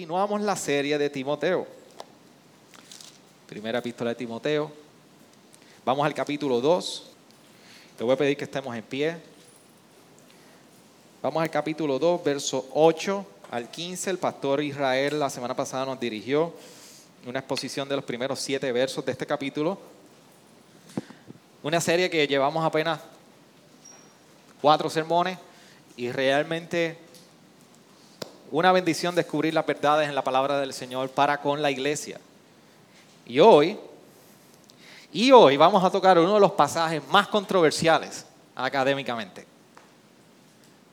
Continuamos la serie de Timoteo. Primera epístola de Timoteo. Vamos al capítulo 2. Te voy a pedir que estemos en pie. Vamos al capítulo 2, verso 8 al 15. El pastor Israel la semana pasada nos dirigió una exposición de los primeros siete versos de este capítulo. Una serie que llevamos apenas cuatro sermones y realmente una bendición descubrir las verdades en la palabra del Señor para con la iglesia. Y hoy, y hoy vamos a tocar uno de los pasajes más controversiales académicamente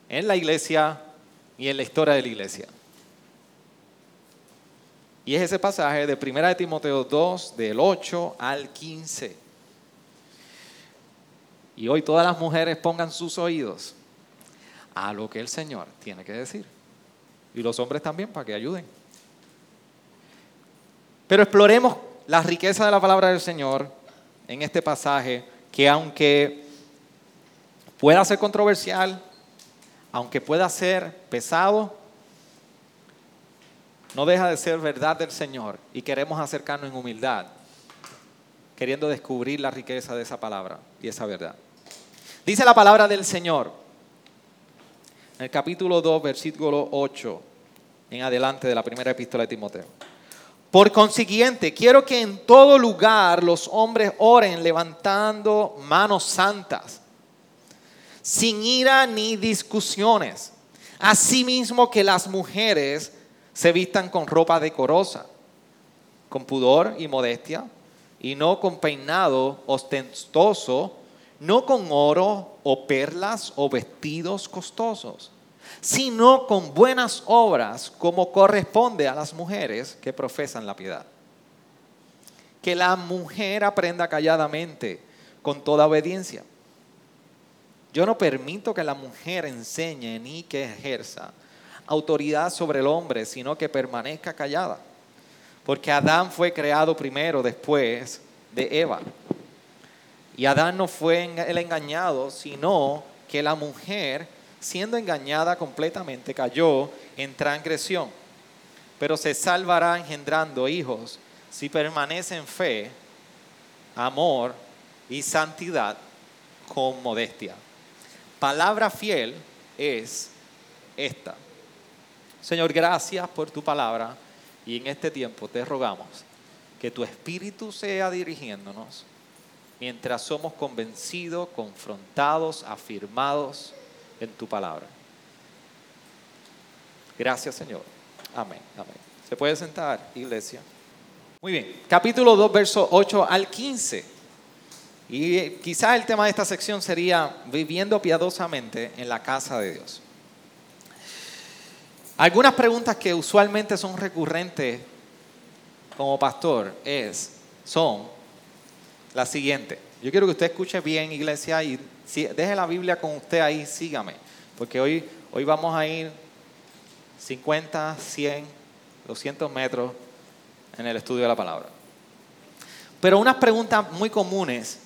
en la iglesia y en la historia de la iglesia. Y es ese pasaje de 1 de Timoteo 2, del 8 al 15. Y hoy todas las mujeres pongan sus oídos a lo que el Señor tiene que decir. Y los hombres también, para que ayuden. Pero exploremos la riqueza de la palabra del Señor en este pasaje, que aunque pueda ser controversial, aunque pueda ser pesado, no deja de ser verdad del Señor y queremos acercarnos en humildad, queriendo descubrir la riqueza de esa palabra y esa verdad. Dice la palabra del Señor en el capítulo 2, versículo 8 en adelante de la primera epístola de Timoteo. Por consiguiente, quiero que en todo lugar los hombres oren levantando manos santas, sin ira ni discusiones. Asimismo que las mujeres se vistan con ropa decorosa, con pudor y modestia, y no con peinado ostentoso, no con oro o perlas o vestidos costosos sino con buenas obras como corresponde a las mujeres que profesan la piedad. Que la mujer aprenda calladamente con toda obediencia. Yo no permito que la mujer enseñe ni que ejerza autoridad sobre el hombre, sino que permanezca callada. Porque Adán fue creado primero después de Eva. Y Adán no fue el engañado, sino que la mujer siendo engañada completamente, cayó en transgresión. Pero se salvará engendrando hijos si permanece en fe, amor y santidad con modestia. Palabra fiel es esta. Señor, gracias por tu palabra y en este tiempo te rogamos que tu espíritu sea dirigiéndonos mientras somos convencidos, confrontados, afirmados en tu palabra. Gracias, Señor. Amén, amén. ¿Se puede sentar, iglesia? Muy bien, capítulo 2, verso 8 al 15. Y quizás el tema de esta sección sería viviendo piadosamente en la casa de Dios. Algunas preguntas que usualmente son recurrentes como pastor es, son las siguientes. Yo quiero que usted escuche bien, iglesia, y deje la Biblia con usted ahí, sígame. Porque hoy, hoy vamos a ir 50, 100, 200 metros en el estudio de la palabra. Pero unas preguntas muy comunes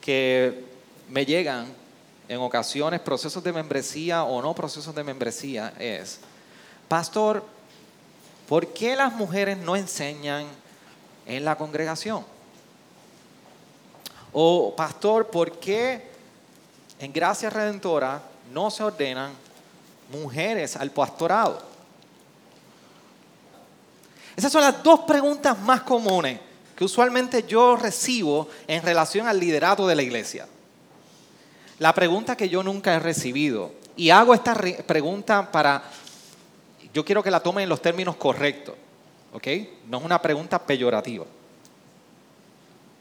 que me llegan en ocasiones, procesos de membresía o no procesos de membresía, es, pastor, ¿por qué las mujeres no enseñan en la congregación? O, pastor, ¿por qué en Gracia Redentora no se ordenan mujeres al pastorado? Esas son las dos preguntas más comunes que usualmente yo recibo en relación al liderato de la iglesia. La pregunta que yo nunca he recibido, y hago esta pregunta para, yo quiero que la tomen en los términos correctos, ¿ok? No es una pregunta peyorativa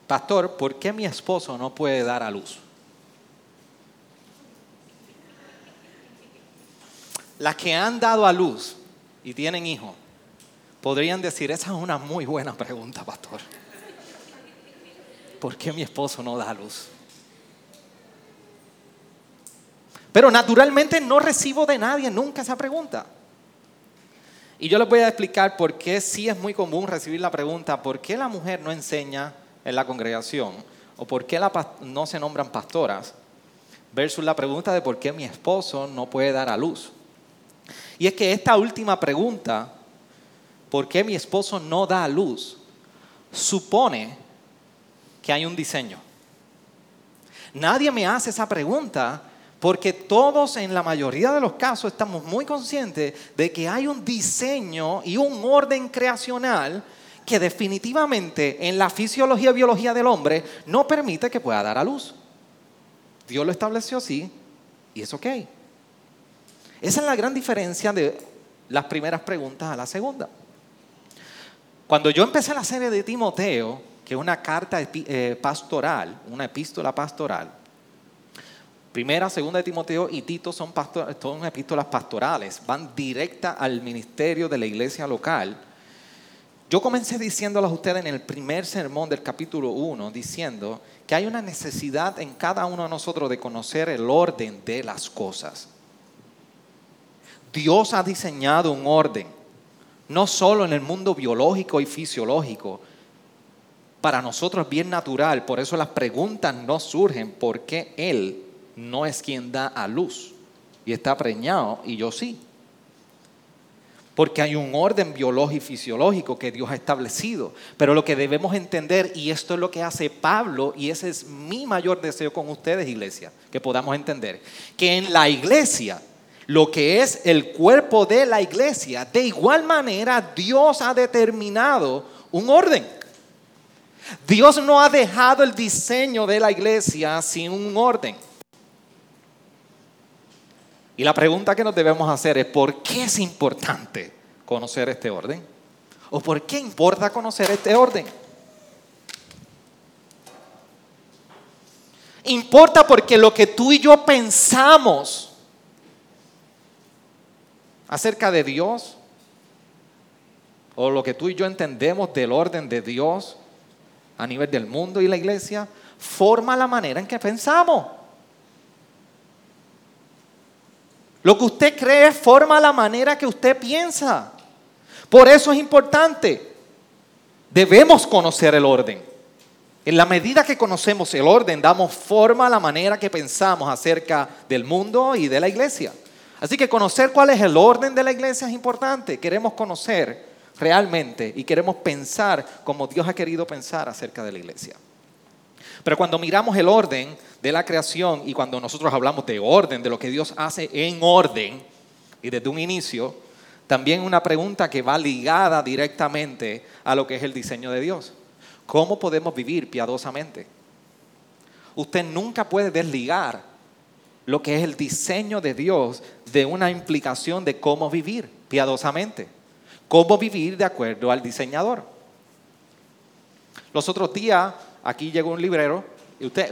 pastor, ¿por qué mi esposo no puede dar a luz? Las que han dado a luz y tienen hijos, podrían decir, esa es una muy buena pregunta, pastor. ¿Por qué mi esposo no da luz? Pero naturalmente no recibo de nadie nunca esa pregunta. Y yo les voy a explicar por qué sí es muy común recibir la pregunta, ¿por qué la mujer no enseña en la congregación? ¿O por qué no se nombran pastoras? Versus la pregunta de por qué mi esposo no puede dar a luz. Y es que esta última pregunta, ¿por qué mi esposo no da a luz? Supone que hay un diseño. Nadie me hace esa pregunta porque todos en la mayoría de los casos estamos muy conscientes de que hay un diseño y un orden creacional que definitivamente en la fisiología y biología del hombre no permite que pueda dar a luz. Dios lo estableció así y es ok. Esa es la gran diferencia de las primeras preguntas a la segunda. Cuando yo empecé la serie de Timoteo, que es una carta eh, pastoral, una epístola pastoral, Primera, segunda de Timoteo y Tito son, son epístolas pastorales, van directa al ministerio de la iglesia local. Yo comencé diciéndoles a ustedes en el primer sermón del capítulo 1, diciendo que hay una necesidad en cada uno de nosotros de conocer el orden de las cosas. Dios ha diseñado un orden, no solo en el mundo biológico y fisiológico, para nosotros es bien natural, por eso las preguntas no surgen, ¿por qué Él no es quien da a luz y está preñado y yo sí. Porque hay un orden biológico y fisiológico que Dios ha establecido. Pero lo que debemos entender, y esto es lo que hace Pablo, y ese es mi mayor deseo con ustedes, iglesia, que podamos entender, que en la iglesia, lo que es el cuerpo de la iglesia, de igual manera Dios ha determinado un orden. Dios no ha dejado el diseño de la iglesia sin un orden. Y la pregunta que nos debemos hacer es, ¿por qué es importante conocer este orden? ¿O por qué importa conocer este orden? Importa porque lo que tú y yo pensamos acerca de Dios, o lo que tú y yo entendemos del orden de Dios a nivel del mundo y la iglesia, forma la manera en que pensamos. Lo que usted cree forma la manera que usted piensa. Por eso es importante. Debemos conocer el orden. En la medida que conocemos el orden, damos forma a la manera que pensamos acerca del mundo y de la iglesia. Así que conocer cuál es el orden de la iglesia es importante. Queremos conocer realmente y queremos pensar como Dios ha querido pensar acerca de la iglesia. Pero cuando miramos el orden de la creación y cuando nosotros hablamos de orden, de lo que Dios hace en orden y desde un inicio, también una pregunta que va ligada directamente a lo que es el diseño de Dios. ¿Cómo podemos vivir piadosamente? Usted nunca puede desligar lo que es el diseño de Dios de una implicación de cómo vivir piadosamente. Cómo vivir de acuerdo al diseñador. Los otros días aquí llegó un librero. Y usted,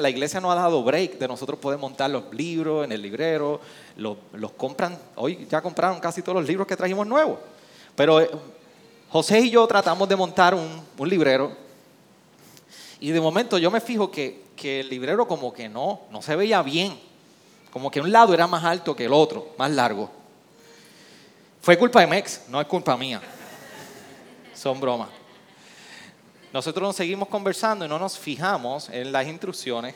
la iglesia no ha dado break de nosotros poder montar los libros en el librero. Los, compran, hoy ya compraron casi todos los libros que trajimos nuevos. Pero eh, José y yo tratamos de montar un, un, librero. Y de momento yo me fijo que, que el librero como que no, no se veía bien. Como que un lado era más alto que el otro, más largo. Fue culpa de Mex, no es culpa mía. Son bromas. Nosotros nos seguimos conversando y no nos fijamos en las instrucciones.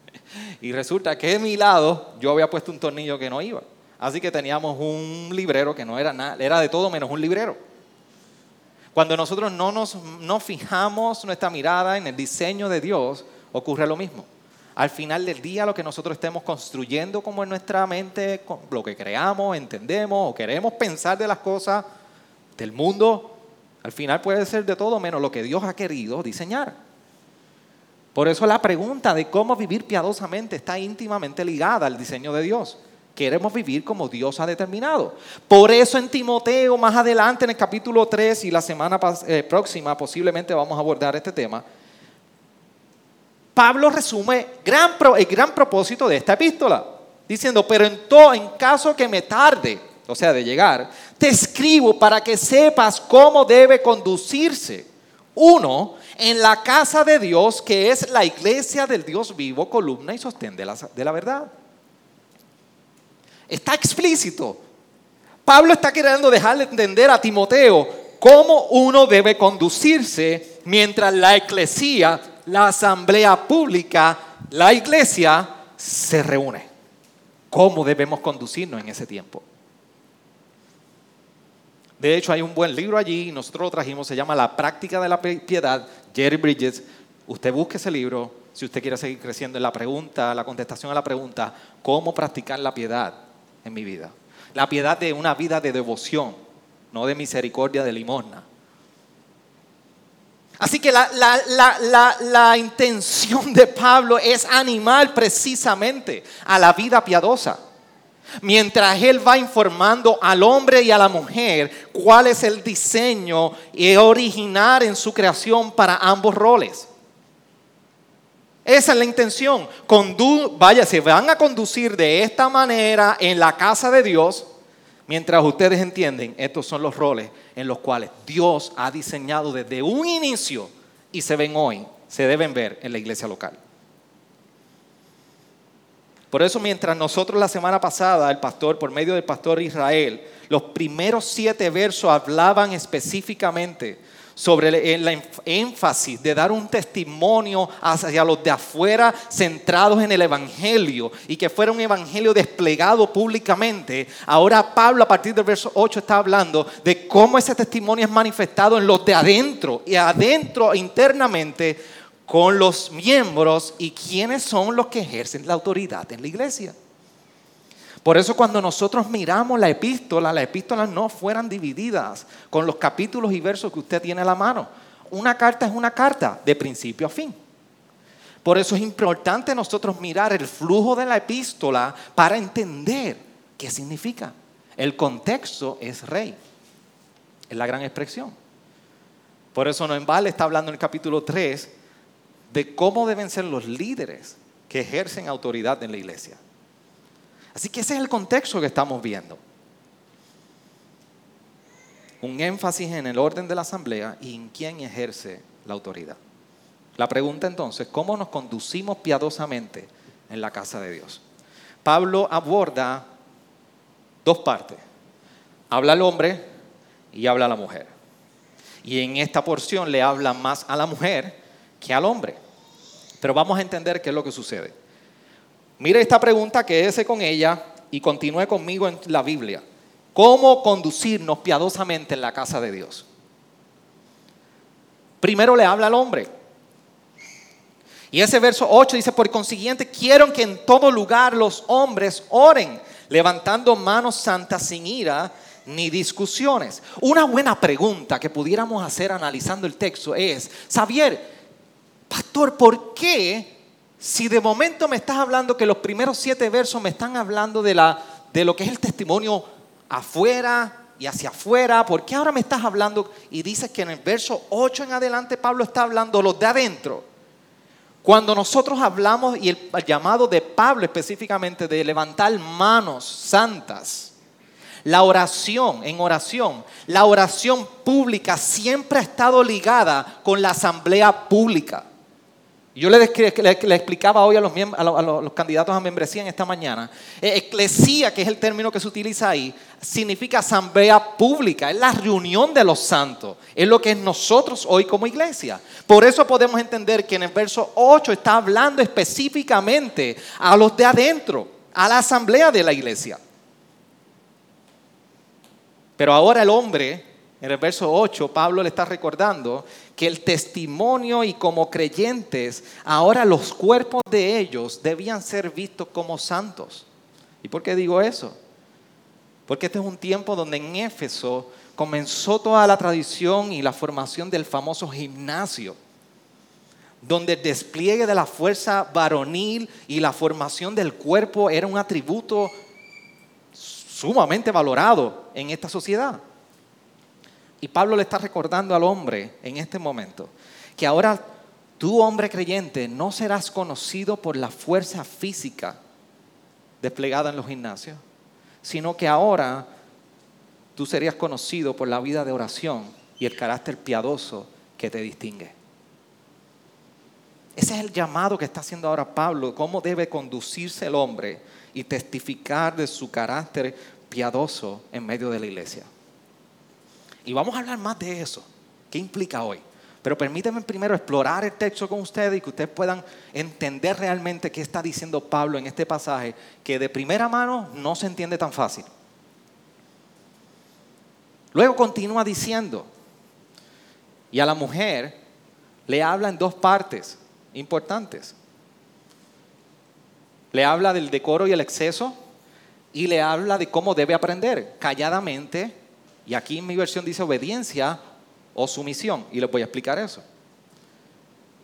y resulta que de mi lado yo había puesto un tornillo que no iba. Así que teníamos un librero que no era nada, era de todo menos un librero. Cuando nosotros no nos no fijamos nuestra mirada en el diseño de Dios, ocurre lo mismo. Al final del día, lo que nosotros estemos construyendo como en nuestra mente, lo que creamos, entendemos o queremos pensar de las cosas del mundo, al final puede ser de todo menos lo que Dios ha querido diseñar. Por eso la pregunta de cómo vivir piadosamente está íntimamente ligada al diseño de Dios. Queremos vivir como Dios ha determinado. Por eso en Timoteo, más adelante en el capítulo 3 y la semana eh, próxima posiblemente vamos a abordar este tema, Pablo resume el gran propósito de esta epístola, diciendo, pero en, en caso que me tarde, o sea, de llegar, te escribo para que sepas cómo debe conducirse uno en la casa de Dios, que es la iglesia del Dios vivo, columna y sostén de la, de la verdad. Está explícito. Pablo está queriendo dejarle entender a Timoteo cómo uno debe conducirse mientras la iglesia, la asamblea pública, la iglesia se reúne. ¿Cómo debemos conducirnos en ese tiempo? De hecho, hay un buen libro allí, nosotros lo trajimos, se llama La práctica de la piedad, Jerry Bridges. Usted busque ese libro si usted quiere seguir creciendo en la pregunta, la contestación a la pregunta, ¿cómo practicar la piedad en mi vida? La piedad de una vida de devoción, no de misericordia, de limosna. Así que la, la, intención de Pablo es animar precisamente a la vida piadosa. Mientras él va informando al hombre y a la mujer cuál es el diseño original en su creación para ambos roles. Esa es la intención. vaya, se van a conducir de esta manera en la casa de Dios, mientras ustedes entienden, estos son los roles en los cuales Dios ha diseñado desde un inicio y se ven hoy, se deben ver en la iglesia local. Por eso mientras nosotros la semana pasada, el pastor, por medio del pastor Israel, los primeros siete versos hablaban específicamente sobre el énfasis de dar un testimonio hacia los de afuera centrados en el Evangelio y que fuera un Evangelio desplegado públicamente. Ahora Pablo a partir del verso 8 está hablando de cómo ese testimonio es manifestado en los de adentro y adentro internamente con los miembros y quiénes son los que ejercen la autoridad en la iglesia. Por eso cuando nosotros miramos la epístola, las epístolas no fueran divididas con los capítulos y versos que usted tiene a la mano. Una carta es una carta, de principio a fin. Por eso es importante nosotros mirar el flujo de la epístola para entender qué significa. El contexto es rey. Es la gran expresión. Por eso no en vale está hablando en el capítulo 3 de cómo deben ser los líderes que ejercen autoridad en la iglesia. Así que ese es el contexto que estamos viendo. Un énfasis en el orden de la asamblea y en quién ejerce la autoridad. La pregunta entonces, ¿cómo nos conducimos piadosamente en la casa de Dios? Pablo aborda dos partes. Habla al hombre y habla a la mujer. Y en esta porción le habla más a la mujer que al hombre. Pero vamos a entender qué es lo que sucede. Mire esta pregunta, quédese con ella y continúe conmigo en la Biblia. ¿Cómo conducirnos piadosamente en la casa de Dios? Primero le habla al hombre. Y ese verso 8 dice, por consiguiente, quiero que en todo lugar los hombres oren, levantando manos santas sin ira ni discusiones. Una buena pregunta que pudiéramos hacer analizando el texto es, Xavier, pastor, ¿por qué si de momento me estás hablando que los primeros siete versos me están hablando de, la, de lo que es el testimonio afuera y hacia afuera, ¿por qué ahora me estás hablando y dices que en el verso 8 en adelante Pablo está hablando los de adentro? Cuando nosotros hablamos y el llamado de Pablo específicamente de levantar manos santas, la oración, en oración, la oración pública siempre ha estado ligada con la asamblea pública. Yo le, explicaba hoy a los, candidatos a membresía en esta mañana. Eh, eclesía, que es el término que se utiliza ahí, significa asamblea pública, es la reunión de los santos, es lo que es nosotros hoy como iglesia. Por eso podemos entender que en el verso 8 está hablando específicamente a los de adentro, a la asamblea de la iglesia. Pero ahora el hombre en el verso 8, Pablo le está recordando que el testimonio y como creyentes, ahora los cuerpos de ellos debían ser vistos como santos. ¿Y por qué digo eso? Porque este es un tiempo donde en Éfeso comenzó toda la tradición y la formación del famoso gimnasio, donde el despliegue de la fuerza varonil y la formación del cuerpo era un atributo sumamente valorado en esta sociedad. Y Pablo le está recordando al hombre en este momento que ahora tú, hombre creyente, no serás conocido por la fuerza física desplegada en los gimnasios, sino que ahora tú serías conocido por la vida de oración y el carácter piadoso que te distingue. Ese es el llamado que está haciendo ahora Pablo, cómo debe conducirse el hombre y testificar de su carácter piadoso en medio de la iglesia. Y vamos a hablar más de eso. ¿Qué implica hoy? Pero permítanme primero explorar el texto con ustedes y que ustedes puedan entender realmente qué está diciendo Pablo en este pasaje, que de primera mano no se entiende tan fácil. Luego continúa diciendo, y a la mujer le habla en dos partes importantes. Le habla del decoro y el exceso y le habla de cómo debe aprender calladamente, y aquí en mi versión dice obediencia o sumisión. Y les voy a explicar eso.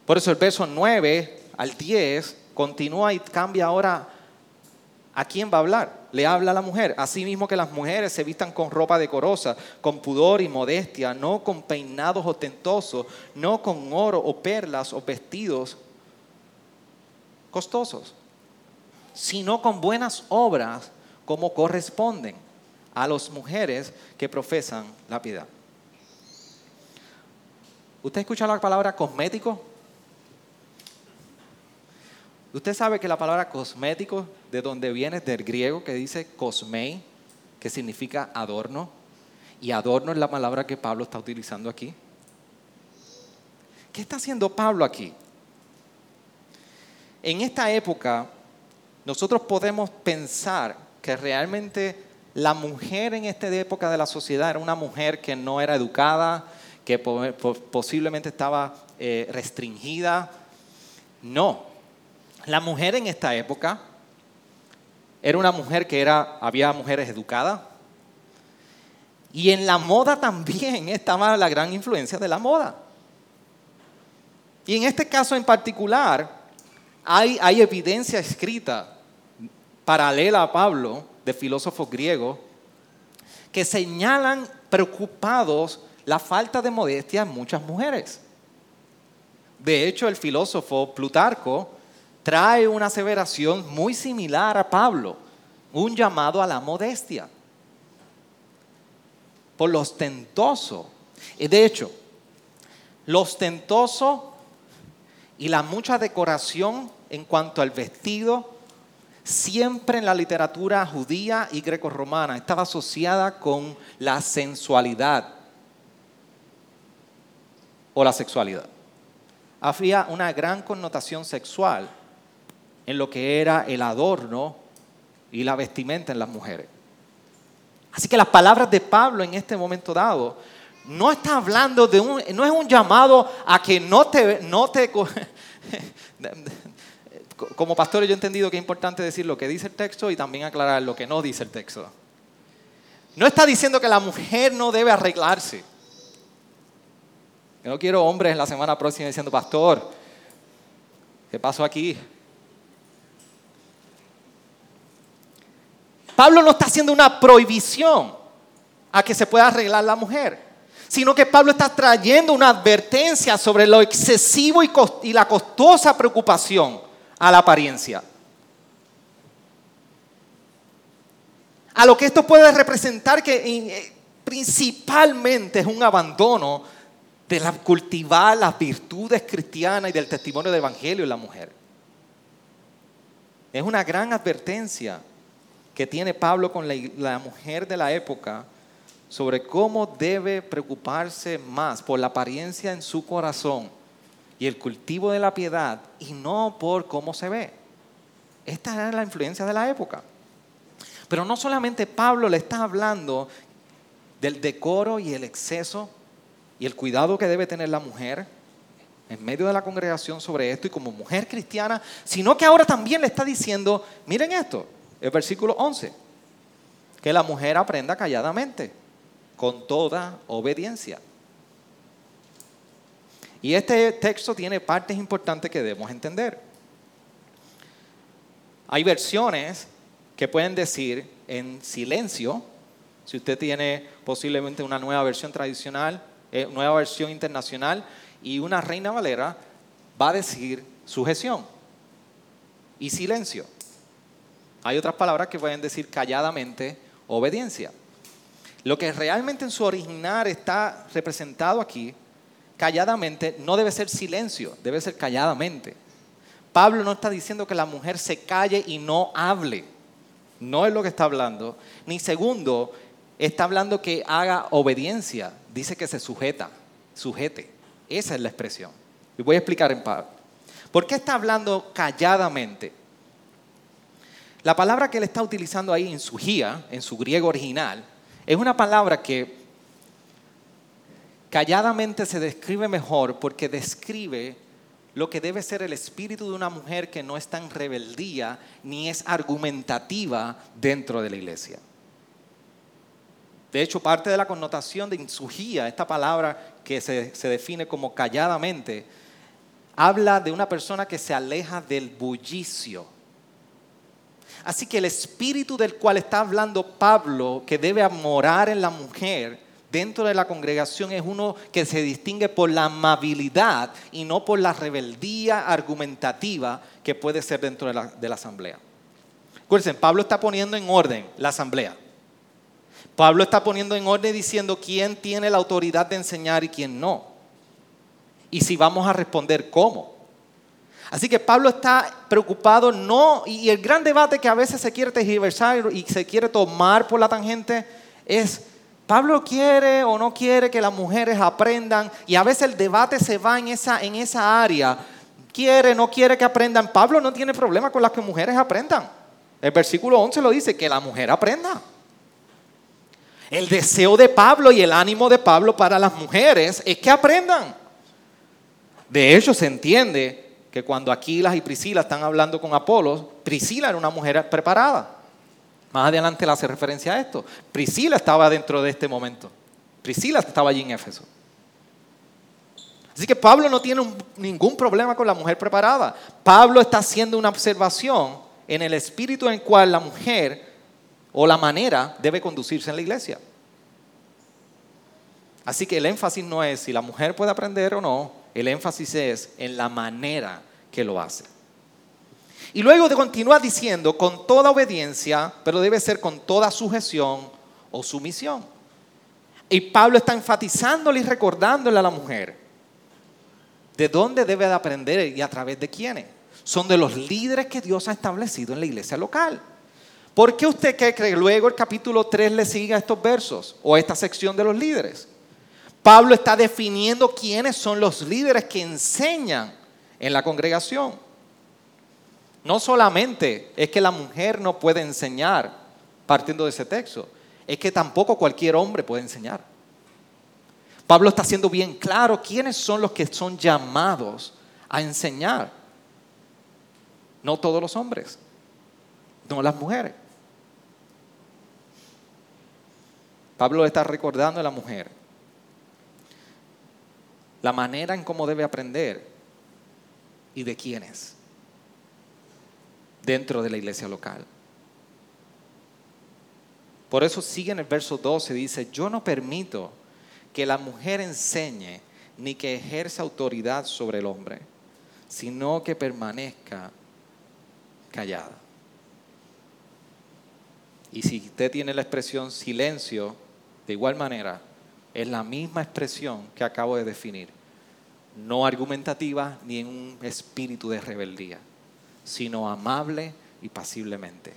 Por eso el verso 9 al 10 continúa y cambia ahora a quién va a hablar. Le habla a la mujer. Asimismo que las mujeres se vistan con ropa decorosa, con pudor y modestia, no con peinados ostentosos, no con oro o perlas o vestidos costosos, sino con buenas obras como corresponden a las mujeres que profesan la piedad. ¿Usted escucha la palabra cosmético? Usted sabe que la palabra cosmético, de donde viene del griego que dice cosmei, que significa adorno, y adorno es la palabra que Pablo está utilizando aquí. ¿Qué está haciendo Pablo aquí? En esta época, nosotros podemos pensar que realmente la mujer en esta época de la sociedad era una mujer que no era educada, que posiblemente estaba eh, restringida. No, la mujer en esta época era una mujer que era, había mujeres educadas. Y en la moda también estaba la gran influencia de la moda. Y en este caso en particular, hay, hay evidencia escrita paralela a Pablo filósofos griegos que señalan preocupados la falta de modestia en muchas mujeres. De hecho, el filósofo Plutarco trae una aseveración muy similar a Pablo, un llamado a la modestia, por lo ostentoso. De hecho, lo ostentoso y la mucha decoración en cuanto al vestido, siempre en la literatura judía y grecorromana estaba asociada con la sensualidad, o la sexualidad. Había una gran connotación sexual en lo que era el adorno y la vestimenta en las mujeres. Así que las palabras de Pablo en este momento dado no está hablando de un, no es un llamado a que no te, no te, como pastor yo he entendido que es importante decir lo que dice el texto y también aclarar lo que no dice el texto. No está diciendo que la mujer no debe arreglarse. Yo no quiero hombres en la semana próxima diciendo, pastor, ¿qué pasó aquí? Pablo no está haciendo una prohibición a que se pueda arreglar la mujer, sino que Pablo está trayendo una advertencia sobre lo excesivo y, y la costosa preocupación a la apariencia. A lo que esto puede representar que eh, principalmente es un abandono de la, cultivar las virtudes cristianas y del testimonio del Evangelio en la mujer. Es una gran advertencia que tiene Pablo con la, la mujer de la época sobre cómo debe preocuparse más por la apariencia en su corazón y el cultivo de la piedad y no por cómo se ve. Esta era la influencia de la época. Pero no solamente Pablo le está hablando del decoro y el exceso y el cuidado que debe tener la mujer en medio de la congregación sobre esto y como mujer cristiana, sino que ahora también le está diciendo, miren esto, el versículo 11, que la mujer aprenda calladamente, con toda obediencia. Y este texto tiene partes importantes que debemos entender. Hay versiones que pueden decir en silencio, si usted tiene posiblemente una nueva versión tradicional, eh, nueva versión internacional, y una reina valera va a decir sujeción y silencio. Hay otras palabras que pueden decir calladamente obediencia. Lo que realmente en su original está representado aquí, calladamente, no debe ser silencio, debe ser calladamente. Pablo no está diciendo que la mujer se calle y no hable. No es lo que está hablando. Ni segundo, está hablando que haga obediencia. Dice que se sujeta, sujete. Esa es la expresión. Y voy a explicar en Pablo. ¿Por qué está hablando calladamente? La palabra que él está utilizando ahí en su en su griego original, es una palabra que calladamente se describe mejor porque describe lo que debe ser el espíritu de una mujer que no está en rebeldía ni es argumentativa dentro de la iglesia. De hecho, parte de la connotación de insugía, esta palabra que se, se define como calladamente, habla de una persona que se aleja del bullicio. Así que el espíritu del cual está hablando Pablo, que debe morar en la mujer dentro de la congregación, es uno que se distingue por la amabilidad y no por la rebeldía argumentativa que puede ser dentro de la, asamblea. Acuérdense, Pablo está poniendo en orden la asamblea. Pablo está poniendo en orden diciendo quién tiene la autoridad de enseñar y quién no y si vamos a responder cómo. Así que Pablo está preocupado, no, y el gran debate que a veces se quiere tergiversar y se quiere tomar por la tangente es, Pablo quiere o no quiere que las mujeres aprendan, y a veces el debate se va en esa, en esa área, quiere, no quiere que aprendan. Pablo no tiene problema con las que mujeres aprendan. El versículo 11 lo dice, que la mujer aprenda. El deseo de Pablo y el ánimo de Pablo para las mujeres es que aprendan. De hecho, se entiende que cuando Aquilas y Priscila están hablando con Apolo, Priscila era una mujer preparada. Más adelante le hace referencia a esto. Priscila estaba dentro de este momento. Priscila estaba allí en Éfeso. Así que Pablo no tiene ningún problema con la mujer preparada. Pablo está haciendo una observación en el espíritu en el cual la mujer o la manera debe conducirse en la iglesia. Así que el énfasis no es si la mujer puede aprender o no, el énfasis es en la manera que lo hace. Y luego de continuar diciendo con toda obediencia, pero debe ser con toda sujeción o sumisión. Y Pablo está enfatizándole y recordándole a la mujer de dónde debe de aprender y a través de quiénes. Son de los líderes que Dios ha establecido en la iglesia local. ¿Por qué usted cree que luego el capítulo 3 le siga estos versos o esta sección de los líderes? Pablo está definiendo quiénes son los líderes que enseñan en la congregación. No solamente es que la mujer no puede enseñar partiendo de ese texto, es que tampoco cualquier hombre puede enseñar. Pablo está haciendo bien claro quiénes son los que son llamados a enseñar. No todos los hombres, no las mujeres. Pablo está recordando a la mujer la manera en cómo debe aprender y de quiénes dentro de la iglesia local. Por eso sigue en el verso 12, dice, yo no permito que la mujer enseñe ni que ejerza autoridad sobre el hombre, sino que permanezca callada. Y si usted tiene la expresión silencio, de igual manera, es la misma expresión que acabo de definir. No argumentativa ni en un espíritu de rebeldía, sino amable y pasiblemente.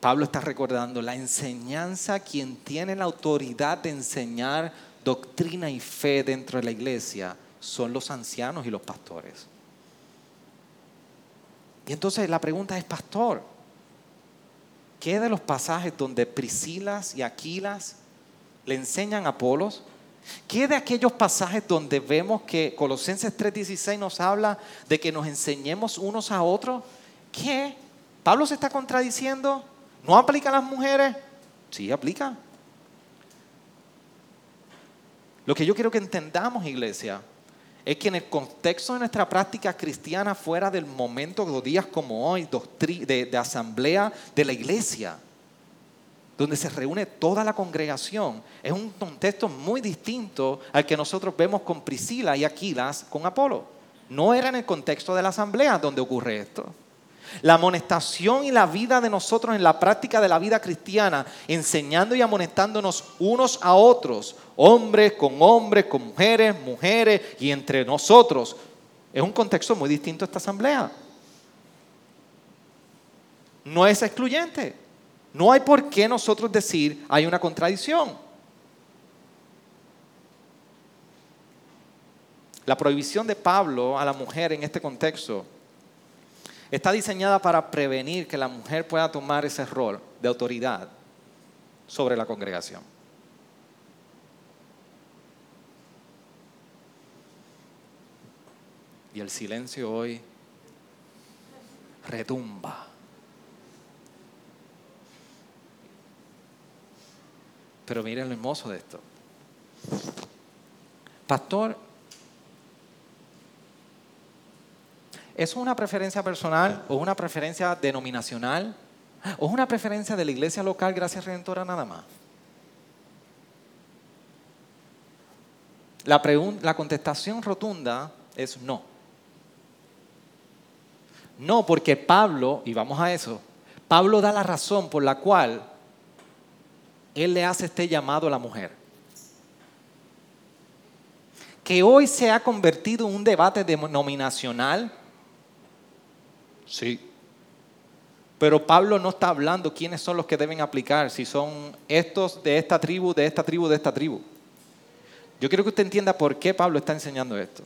Pablo está recordando la enseñanza, quien tiene la autoridad de enseñar doctrina y fe dentro de la iglesia, son los ancianos y los pastores. Y entonces la pregunta es, pastor, ¿Qué de los pasajes donde Priscilas y Aquilas le enseñan a Apolos? ¿Qué de aquellos pasajes donde vemos que Colosenses 3:16 nos habla de que nos enseñemos unos a otros? ¿Qué? ¿Pablo se está contradiciendo? ¿No aplica a las mujeres? Sí, aplica. Lo que yo quiero que entendamos, iglesia, es que en el contexto de nuestra práctica cristiana, fuera del momento de días como hoy, de, de asamblea de la iglesia, donde se reúne toda la congregación, es un contexto muy distinto al que nosotros vemos con Priscila y Aquilas con Apolo. No era en el contexto de la asamblea donde ocurre esto. La amonestación y la vida de nosotros en la práctica de la vida cristiana, enseñando y amonestándonos unos a otros, hombres con hombres, con mujeres, mujeres y entre nosotros, es un contexto muy distinto a esta asamblea. No es excluyente. No hay por qué nosotros decir hay una contradicción. La prohibición de Pablo a la mujer en este contexto está diseñada para prevenir que la mujer pueda tomar ese rol de autoridad sobre la congregación. Y el silencio hoy retumba. Pero miren lo hermoso de esto. Pastor, ¿Es una preferencia personal o una preferencia denominacional? ¿O es una preferencia de la iglesia local, gracias Redentora, nada más? La, la contestación rotunda es no. No, porque Pablo, y vamos a eso, Pablo da la razón por la cual él le hace este llamado a la mujer. Que hoy se ha convertido en un debate denominacional Sí. Pero Pablo no está hablando quiénes son los que deben aplicar, si son estos de esta tribu, de esta tribu, de esta tribu. Yo quiero que usted entienda por qué Pablo está enseñando esto.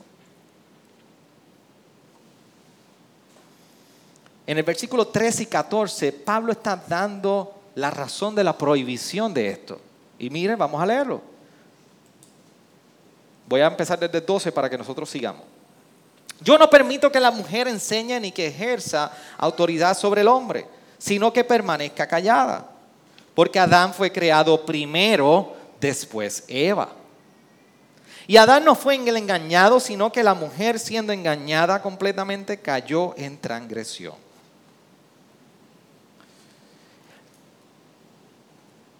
En el versículo 13 y 14, Pablo está dando la razón de la prohibición de esto. Y miren, vamos a leerlo. Voy a empezar desde 12 para que nosotros sigamos. Yo no permito que la mujer enseñe ni que ejerza autoridad sobre el hombre, sino que permanezca callada. Porque Adán fue creado primero, después Eva. Y Adán no fue el engañado, sino que la mujer siendo engañada completamente cayó en transgresión.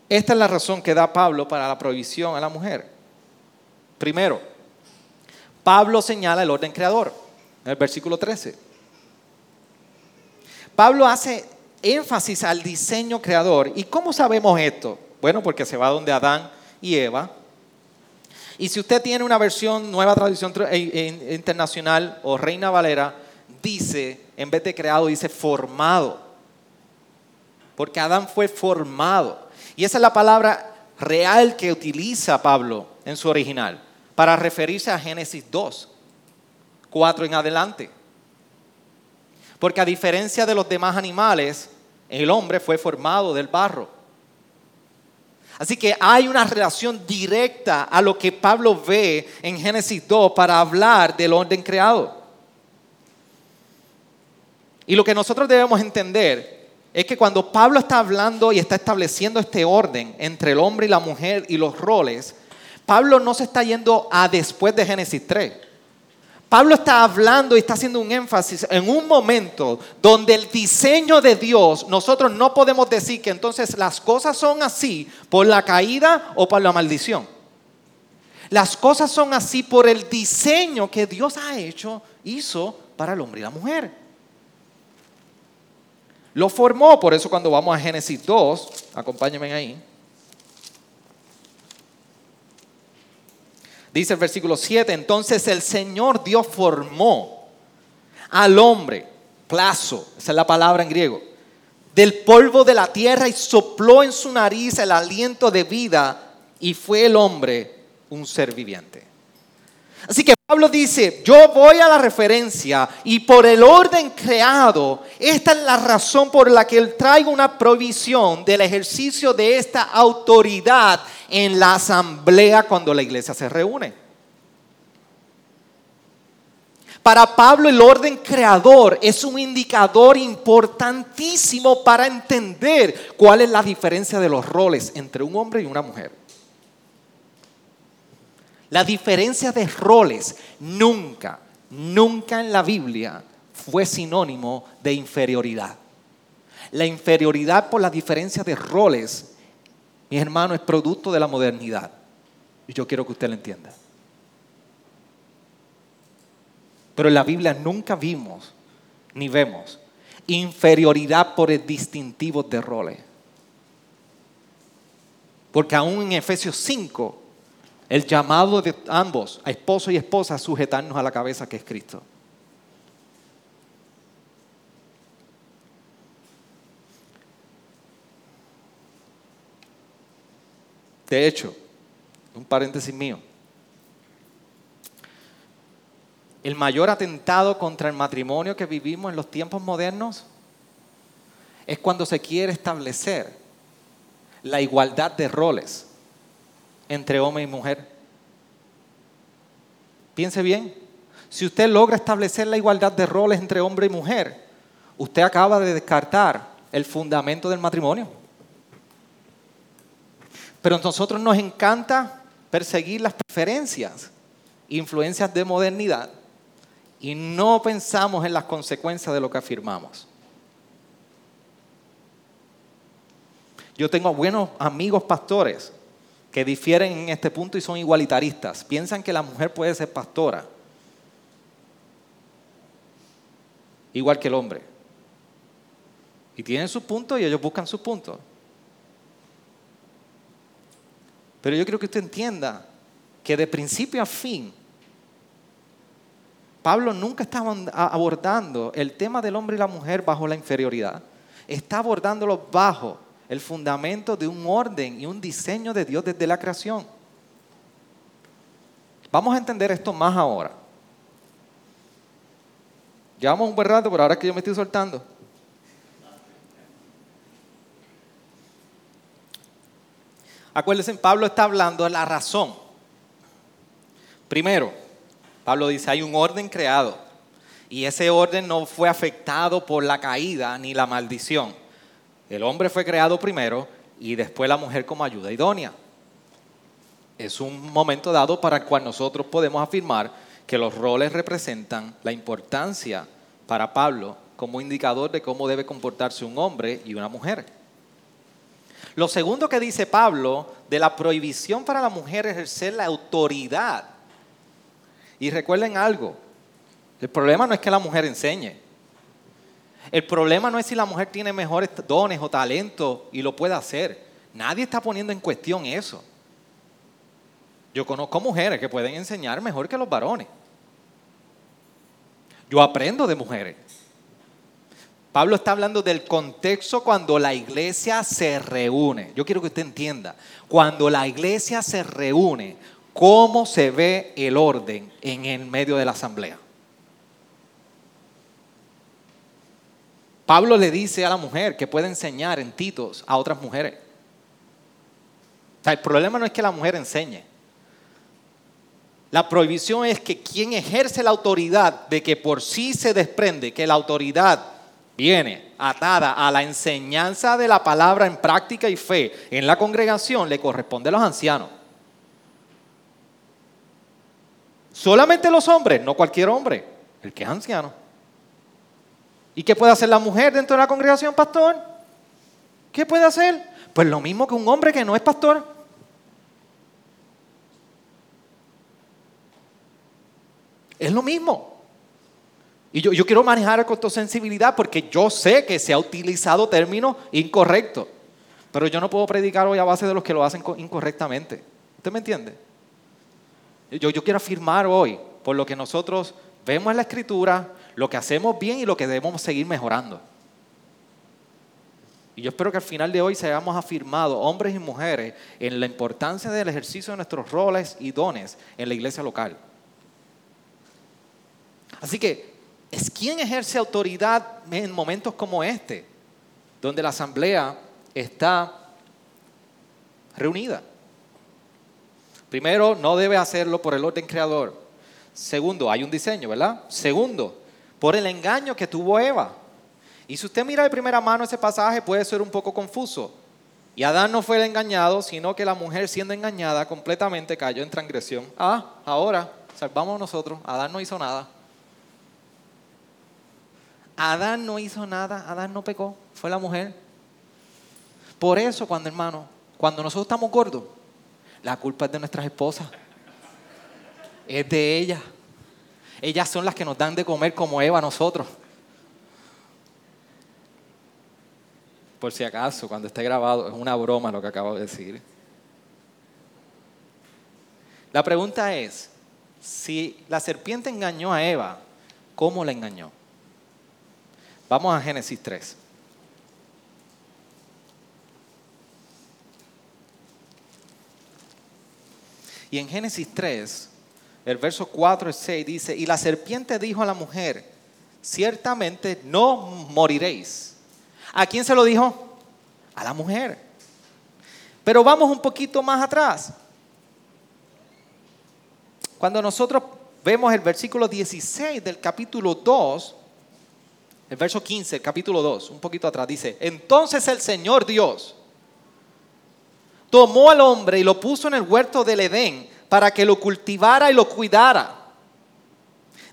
Esta es la razón que da Pablo para la prohibición a la mujer. Primero, Pablo señala el orden creador en el versículo 13. Pablo hace énfasis al diseño creador. ¿Y cómo sabemos esto? Bueno, porque se va donde Adán y Eva. Y si usted tiene una versión nueva traducción internacional o Reina Valera, dice, en vez de creado, dice formado. Porque Adán fue formado. Y esa es la palabra real que utiliza Pablo en su original para referirse a Génesis 2. 4 en adelante. Porque a diferencia de los demás animales, el hombre fue formado del barro. Así que hay una relación directa a lo que Pablo ve en Génesis 2 para hablar del orden creado. Y lo que nosotros debemos entender es que cuando Pablo está hablando y está estableciendo este orden entre el hombre y la mujer y los roles, Pablo no se está yendo a después de Génesis 3. Pablo está hablando y está haciendo un énfasis en un momento donde el diseño de Dios, nosotros no podemos decir que entonces las cosas son así por la caída o por la maldición. Las cosas son así por el diseño que Dios ha hecho, hizo para el hombre y la mujer. Lo formó, por eso cuando vamos a Génesis 2, acompáñenme ahí. Dice el versículo 7, entonces el Señor Dios formó al hombre, plazo, esa es la palabra en griego, del polvo de la tierra y sopló en su nariz el aliento de vida y fue el hombre un ser viviente. Así que Pablo dice, yo voy a la referencia y por el orden creado, esta es la razón por la que él traigo una provisión del ejercicio de esta autoridad en la asamblea cuando la iglesia se reúne. Para Pablo el orden creador es un indicador importantísimo para entender cuál es la diferencia de los roles entre un hombre y una mujer. La diferencia de roles nunca, nunca en la Biblia fue sinónimo de inferioridad. La inferioridad por la diferencia de roles mi hermano, es producto de la modernidad. Y yo quiero que usted lo entienda. Pero en la Biblia nunca vimos ni vemos inferioridad por el distintivo de roles. Porque aún en Efesios 5, el llamado de ambos, a esposo y esposa, a sujetarnos a la cabeza que es Cristo. De hecho, un paréntesis mío, el mayor atentado contra el matrimonio que vivimos en los tiempos modernos es cuando se quiere establecer la igualdad de roles entre hombre y mujer. Piense bien, si usted logra establecer la igualdad de roles entre hombre y mujer, usted acaba de descartar el fundamento del matrimonio. Pero nosotros nos encanta perseguir las preferencias, influencias de modernidad, y no pensamos en las consecuencias de lo que afirmamos. Yo tengo buenos amigos pastores que difieren en este punto y son igualitaristas. Piensan que la mujer puede ser pastora, igual que el hombre. Y tienen sus puntos y ellos buscan sus puntos. Pero yo quiero que usted entienda que de principio a fin, Pablo nunca está abordando el tema del hombre y la mujer bajo la inferioridad. Está abordándolo bajo el fundamento de un orden y un diseño de Dios desde la creación. Vamos a entender esto más ahora. Llevamos un buen rato, pero ahora que yo me estoy soltando. Acuérdense, Pablo está hablando de la razón. Primero, Pablo dice, hay un orden creado y ese orden no fue afectado por la caída ni la maldición. El hombre fue creado primero y después la mujer como ayuda idónea. Es un momento dado para el cual nosotros podemos afirmar que los roles representan la importancia para Pablo como indicador de cómo debe comportarse un hombre y una mujer. Lo segundo que dice Pablo de la prohibición para la mujer ejercer la autoridad. Y recuerden algo, el problema no es que la mujer enseñe, el problema no es si la mujer tiene mejores dones o talentos y lo puede hacer. Nadie está poniendo en cuestión eso. Yo conozco mujeres que pueden enseñar mejor que los varones. Yo aprendo de mujeres. Pablo está hablando del contexto cuando la iglesia se reúne. Yo quiero que usted entienda, cuando la iglesia se reúne, ¿cómo se ve el orden en el medio de la asamblea? Pablo le dice a la mujer que puede enseñar en Titos a otras mujeres. el problema no es que la mujer enseñe. La prohibición es que quien ejerce la autoridad de que por sí se desprende que la autoridad viene atada a la enseñanza de la palabra en práctica y fe en la congregación le corresponde a los ancianos. Solamente los hombres, no cualquier hombre, el que es anciano. ¿Y qué puede hacer la mujer dentro de la congregación, pastor? ¿Qué puede hacer? Pues lo mismo que un hombre que no es pastor. Es lo mismo. Y yo, yo quiero manejar con tu sensibilidad porque yo sé que se ha utilizado términos incorrectos. Pero yo no puedo predicar hoy a base de los que lo hacen incorrectamente. ¿Usted me entiende? Yo, yo quiero afirmar hoy, por lo que nosotros vemos en la escritura, lo que hacemos bien y lo que debemos seguir mejorando. Y yo espero que al final de hoy seamos afirmados, hombres y mujeres, en la importancia del ejercicio de nuestros roles y dones en la iglesia local. Así que, ¿es quién ejerce autoridad en momentos como este, donde la asamblea está reunida? Primero, no debe hacerlo por el orden creador. Segundo, hay un diseño, ¿verdad? Segundo, por el engaño que tuvo Eva. Y si usted mira de primera mano ese pasaje puede ser un poco confuso. Y Adán no fue el engañado, sino que la mujer siendo engañada completamente cayó en transgresión. Ah, ahora, salvamos nosotros, Adán no hizo nada. Adán no hizo nada, Adán no pecó, fue la mujer. Por eso, cuando hermano, cuando nosotros estamos gordos, la culpa es de nuestras esposas. Es de ellas. Ellas son las que nos dan de comer como Eva a nosotros. Por si acaso, cuando esté grabado, es una broma lo que acabo de decir. La pregunta es, si la serpiente engañó a Eva, ¿cómo la engañó? Vamos a Génesis 3. Y en Génesis 3, el verso 4 y 6 dice, y la serpiente dijo a la mujer, ciertamente no moriréis. ¿A quién se lo dijo? A la mujer. Pero vamos un poquito más atrás. Cuando nosotros vemos el versículo 16 del capítulo 2, el verso 15, el capítulo 2, un poquito atrás, dice, entonces el Señor Dios tomó al hombre y lo puso en el huerto del Edén para que lo cultivara y lo cuidara.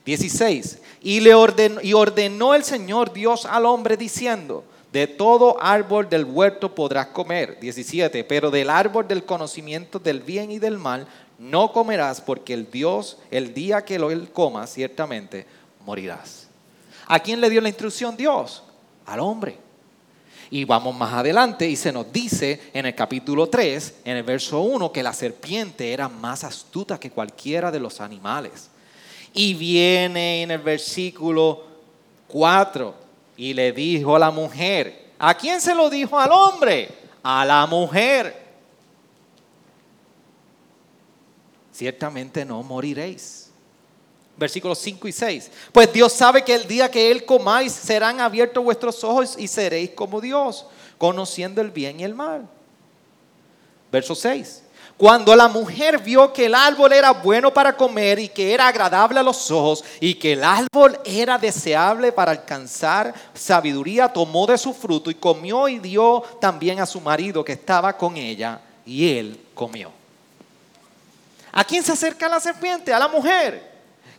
16. Y, le ordenó, y ordenó el Señor Dios al hombre diciendo, de todo árbol del huerto podrás comer. 17. Pero del árbol del conocimiento del bien y del mal no comerás porque el Dios, el día que lo comas, ciertamente morirás. ¿A quién le dio la instrucción Dios? Al hombre. Y vamos más adelante y se nos dice en el capítulo 3, en el verso 1, que la serpiente era más astuta que cualquiera de los animales. Y viene en el versículo 4 y le dijo a la mujer, ¿a quién se lo dijo al hombre? A la mujer. Ciertamente no moriréis versículos 5 y 6. Pues Dios sabe que el día que Él comáis serán abiertos vuestros ojos y seréis como Dios, conociendo el bien y el mal. Verso 6. Cuando la mujer vio que el árbol era bueno para comer y que era agradable a los ojos y que el árbol era deseable para alcanzar sabiduría, tomó de su fruto y comió y dio también a su marido que estaba con ella y él comió. ¿A quién se acerca la serpiente? A la mujer.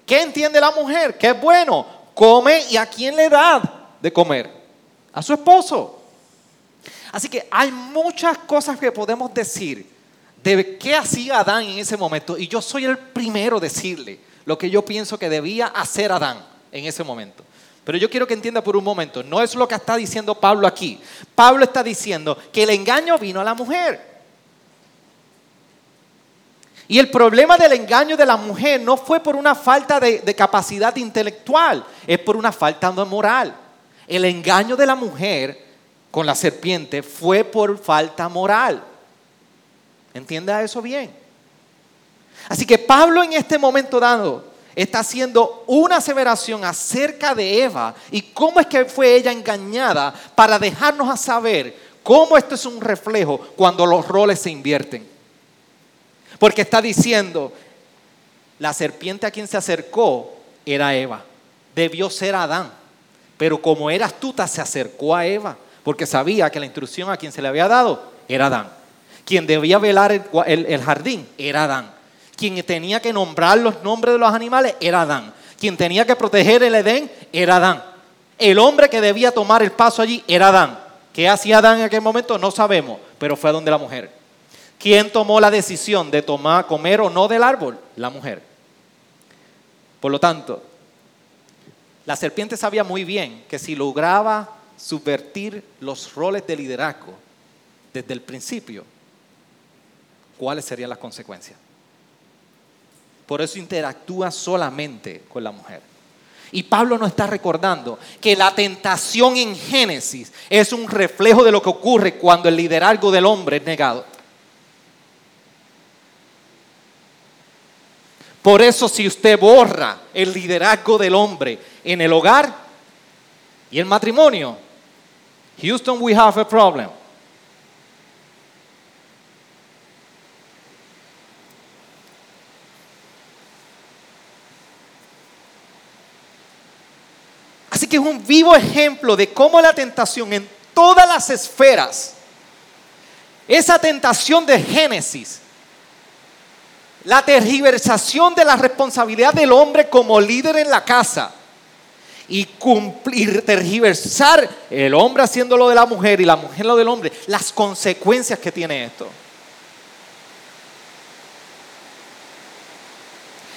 ¿Qué entiende la mujer? ¿Qué es bueno? Come y a quién le da de comer? A su esposo. Así que hay muchas cosas que podemos decir de qué hacía Adán en ese momento. Y yo soy el primero a decirle lo que yo pienso que debía hacer Adán en ese momento. Pero yo quiero que entienda por un momento, no es lo que está diciendo Pablo aquí. Pablo está diciendo que el engaño vino a la mujer. Y el problema del engaño de la mujer no fue por una falta de, capacidad intelectual, es por una falta de moral. El engaño de la mujer con la serpiente fue por falta moral. Entienda eso bien. Así que Pablo en este momento dado está haciendo una aseveración acerca de Eva y cómo es que fue ella engañada para dejarnos a saber cómo esto es un reflejo cuando los roles se invierten. Porque está diciendo, la serpiente a quien se acercó era Eva. Debió ser Adán. Pero como era astuta, se acercó a Eva. Porque sabía que la instrucción a quien se le había dado era Adán. Quien debía velar el, jardín era Adán. Quien tenía que nombrar los nombres de los animales era Adán. Quien tenía que proteger el Edén era Adán. El hombre que debía tomar el paso allí era Adán. ¿Qué hacía Adán en aquel momento? No sabemos, pero fue a donde la mujer. ¿Quién tomó la decisión de tomar, comer o no del árbol? La mujer. Por lo tanto, la serpiente sabía muy bien que si lograba subvertir los roles de liderazgo desde el principio, ¿cuáles serían las consecuencias? Por eso interactúa solamente con la mujer. Y Pablo nos está recordando que la tentación en Génesis es un reflejo de lo que ocurre cuando el liderazgo del hombre es negado. Por eso si usted borra el liderazgo del hombre en el hogar y el matrimonio, Houston, we have a problem. Así que es un vivo ejemplo de cómo la tentación en todas las esferas, esa tentación de Génesis, la tergiversación de la responsabilidad del hombre como líder en la casa y cumplir, tergiversar el hombre haciendo lo de la mujer y la mujer lo del hombre, las consecuencias que tiene esto.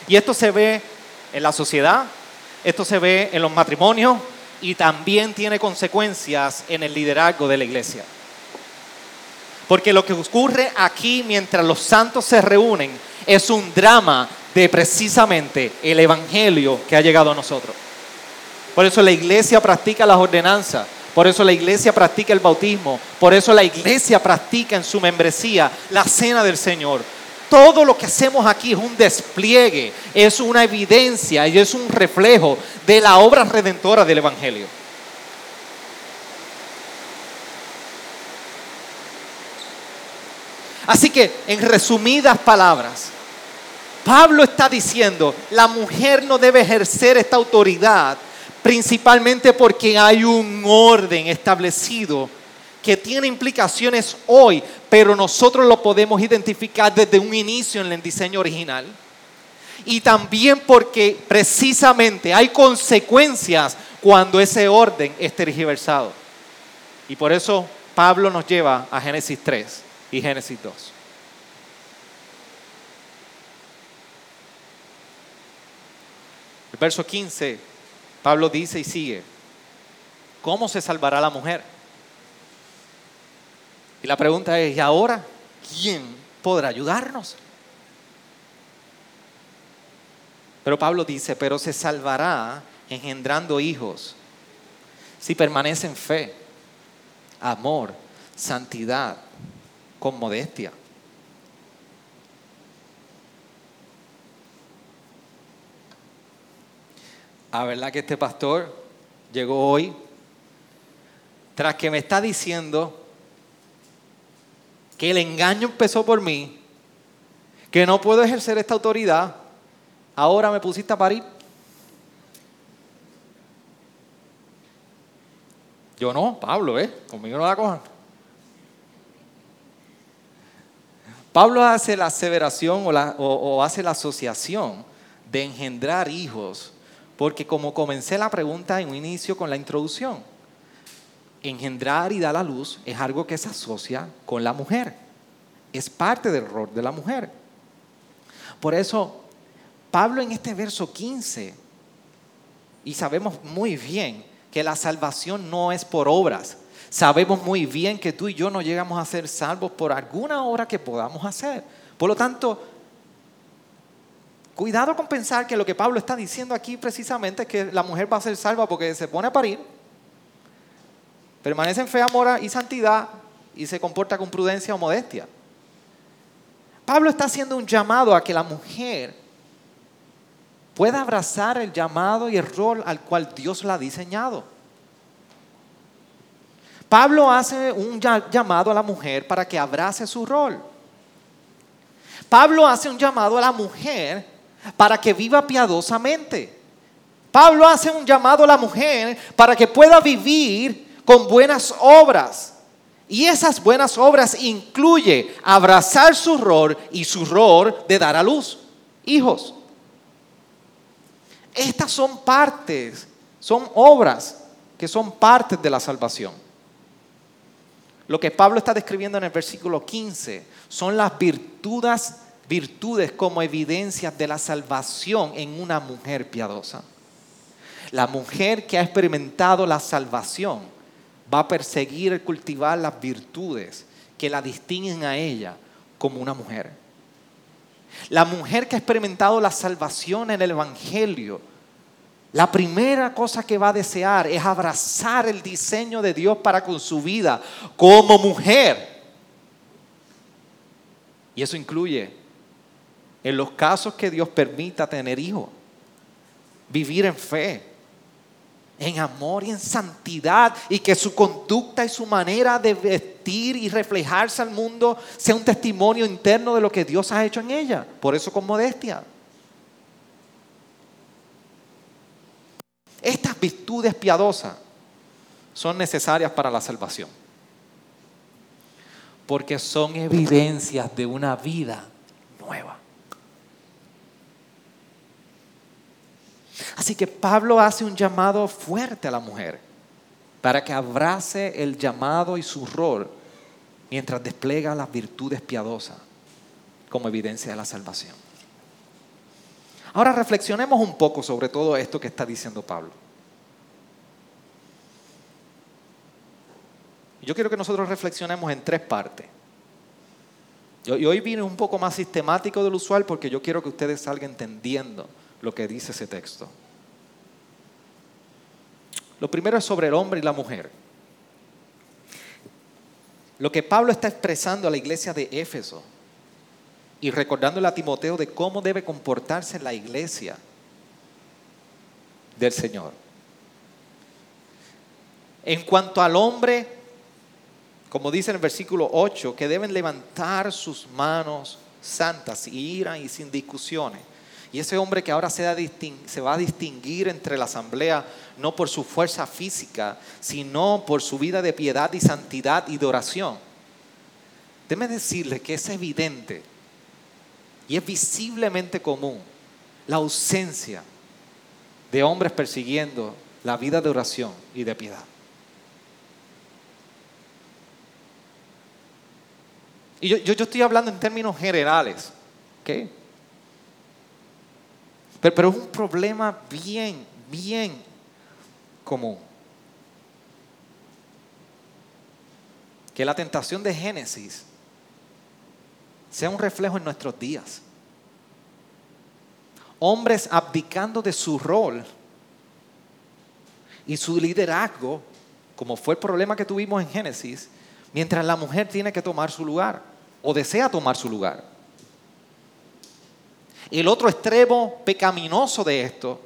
Y esto se ve en la sociedad, esto se ve en los matrimonios, y también tiene consecuencias en el liderazgo de la iglesia. Porque lo que ocurre aquí mientras los santos se reúnen es un drama de precisamente el Evangelio que ha llegado a nosotros. Por eso la iglesia practica las ordenanzas, por eso la iglesia practica el bautismo, por eso la iglesia practica en su membresía la cena del Señor. Todo lo que hacemos aquí es un despliegue, es una evidencia y es un reflejo de la obra redentora del Evangelio. Así que, en resumidas palabras, Pablo está diciendo, la mujer no debe ejercer esta autoridad principalmente porque hay un orden establecido que tiene implicaciones hoy, pero nosotros lo podemos identificar desde un inicio en el diseño original. Y también porque precisamente hay consecuencias cuando ese orden es tergiversado. Y por eso Pablo nos lleva a Génesis 3 y Génesis 2. El verso 15, Pablo dice y sigue, ¿cómo se salvará la mujer? Y la pregunta es, ¿y ahora quién podrá ayudarnos? Pero Pablo dice, pero se salvará engendrando hijos si permanece en fe, amor, santidad, con modestia. A ah, verdad que este pastor llegó hoy tras que me está diciendo que el engaño empezó por mí, que no puedo ejercer esta autoridad, ahora me pusiste a parir. Yo no, Pablo, ¿eh? Conmigo no la cojan. Pablo hace la aseveración o, hace la asociación de engendrar hijos, porque como comencé la pregunta en un inicio con la introducción, engendrar y dar a luz es algo que se asocia con la mujer. Es parte del rol de la mujer. Por eso, Pablo en este verso 15, y sabemos muy bien que la salvación no es por obras. Sabemos muy bien que tú y yo no llegamos a ser salvos por alguna obra que podamos hacer. Por lo tanto, cuidado con pensar que lo que Pablo está diciendo aquí precisamente es que la mujer va a ser salva porque se pone a parir Permanece en fe, amor y santidad y se comporta con prudencia o modestia. Pablo está haciendo un llamado a que la mujer pueda abrazar el llamado y el rol al cual Dios la ha diseñado. Pablo hace un llamado a la mujer para que abrace su rol. Pablo hace un llamado a la mujer para que viva piadosamente. Pablo hace un llamado a la mujer para que pueda vivir con buenas obras. Y esas buenas obras incluye abrazar su rol y su rol de dar a luz hijos. Estas son partes, son obras que son partes de la salvación. Lo que Pablo está describiendo en el versículo 15 son las virtudes, virtudes como evidencias de la salvación en una mujer piadosa. La mujer que ha experimentado la salvación va a perseguir y cultivar las virtudes que la distinguen a ella como una mujer. La mujer que ha experimentado la salvación en el Evangelio, la primera cosa que va a desear es abrazar el diseño de Dios para con su vida como mujer. Y eso incluye, en los casos que Dios permita tener hijos, vivir en fe, en amor y en santidad y que su conducta y su manera de vestir y reflejarse al mundo sea un testimonio interno de lo que Dios ha hecho en ella. Por eso con modestia. Estas virtudes piadosas son necesarias para la salvación. Porque son evidencias de una vida nueva. Así que Pablo hace un llamado fuerte a la mujer para que abrace el llamado y su rol mientras despliega las virtudes piadosas como evidencia de la salvación. Ahora reflexionemos un poco sobre todo esto que está diciendo Pablo. Yo quiero que nosotros reflexionemos en tres partes. Yo, yo hoy vine un poco más sistemático del usual porque yo quiero que ustedes salgan entendiendo lo que dice ese texto. Lo primero es sobre el hombre y la mujer. Lo que Pablo está expresando a la iglesia de Éfeso y recordándole a Timoteo de cómo debe comportarse la iglesia del Señor. En cuanto al hombre, como dice en el versículo 8, que deben levantar sus manos santas, sin ira y sin discusiones. Y ese hombre que ahora se, va a distinguir entre la asamblea no por su fuerza física, sino por su vida de piedad y santidad y de oración. Déme decirle que es evidente y es visiblemente común la ausencia de hombres persiguiendo la vida de oración y de piedad. Y yo, estoy hablando en términos generales, ¿ok? Pero, pero es un problema bien, bien común. Que la tentación de Génesis sea un reflejo en nuestros días. Hombres abdicando de su rol y su liderazgo, como fue el problema que tuvimos en Génesis, mientras la mujer tiene que tomar su lugar o desea tomar su lugar. El otro extremo pecaminoso de esto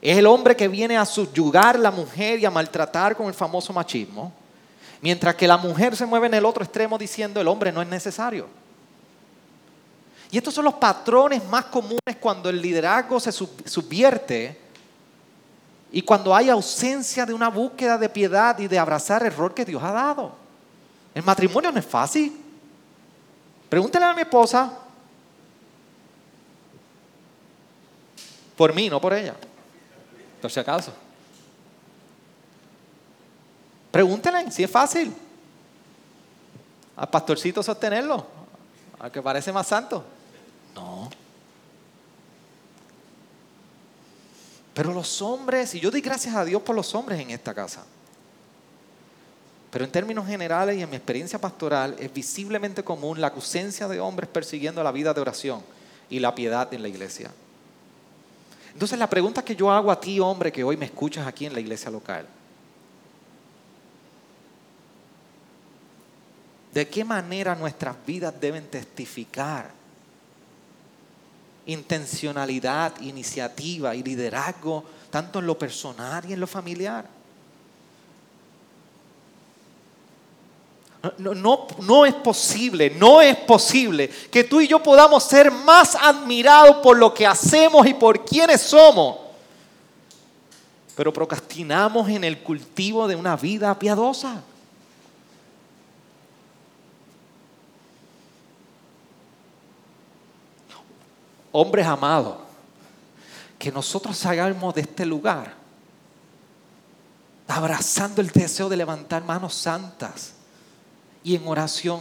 es el hombre que viene a subyugar a la mujer y a maltratar con el famoso machismo, mientras que la mujer se mueve en el otro extremo diciendo el hombre no es necesario. Y estos son los patrones más comunes cuando el liderazgo se subvierte y cuando hay ausencia de una búsqueda de piedad y de abrazar el rol que Dios ha dado. El matrimonio no es fácil. Pregúntale a mi esposa. Por mí, no por ella. Por si acaso. Pregúntele si es fácil. Al pastorcito sostenerlo. Al que parece más santo. Pero los hombres, y yo doy gracias a Dios por los hombres en esta casa. Pero en términos generales y en mi experiencia pastoral es visiblemente común la ausencia de hombres persiguiendo la vida de oración y la piedad en la iglesia. Entonces la pregunta que yo hago a ti, hombre, que hoy me escuchas aquí en la iglesia local. ¿De qué manera nuestras vidas deben testificar intencionalidad, iniciativa y liderazgo, tanto en lo personal y en lo familiar? No, no, es posible, no es posible que tú y yo podamos ser más admirados por lo que hacemos y por quienes somos, pero procrastinamos en el cultivo de una vida piadosa. Hombres amados, que nosotros salgamos de este lugar abrazando el deseo de levantar manos santas y en oración,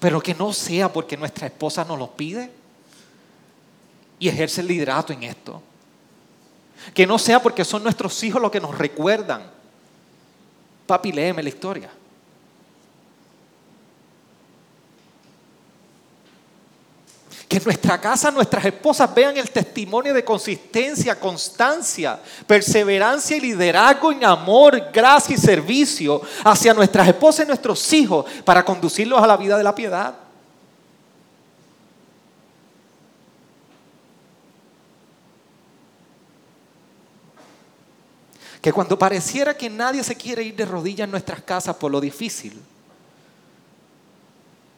pero que no sea porque nuestra esposa nos lo pide y ejerce el liderato en esto. Que no sea porque son nuestros hijos los que nos recuerdan. Papi, léeme la historia. Que nuestra casa nuestras esposas vean el testimonio de consistencia, constancia, perseverancia y liderazgo en amor, gracia y servicio hacia nuestras esposas y nuestros hijos para conducirlos a la vida de la piedad. Que cuando pareciera que nadie se quiere ir de rodillas en nuestras casas por lo difícil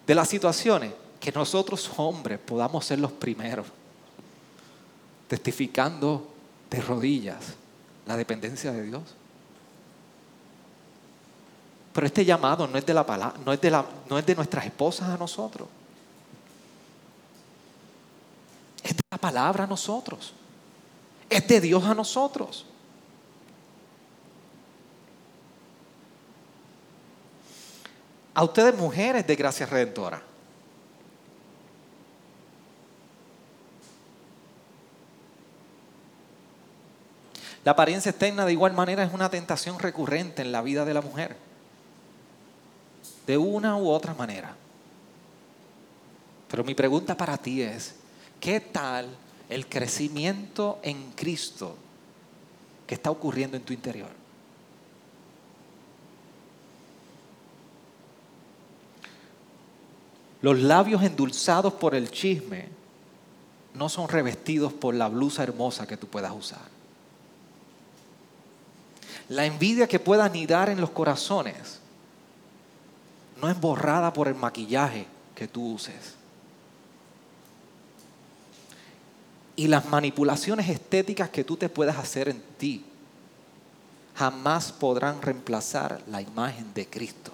de las situaciones, que nosotros hombres podamos ser los primeros, testificando de rodillas la dependencia de Dios. Pero este llamado no es de la palabra, no es de, la, no es de nuestras esposas a nosotros. Es de la palabra a nosotros. Es de Dios a nosotros. A ustedes mujeres de gracia redentora. La apariencia externa de igual manera es una tentación recurrente en la vida de la mujer. de una u otra manera. Pero mi pregunta para ti es, ¿qué tal el crecimiento en Cristo que está ocurriendo en tu interior? Los labios endulzados por el chisme no son revestidos por la blusa hermosa que tú puedas usar. La envidia que pueda anidar en los corazones no es borrada por el maquillaje que tú uses. Y las manipulaciones estéticas que tú te puedas hacer en ti jamás podrán reemplazar la imagen de Cristo.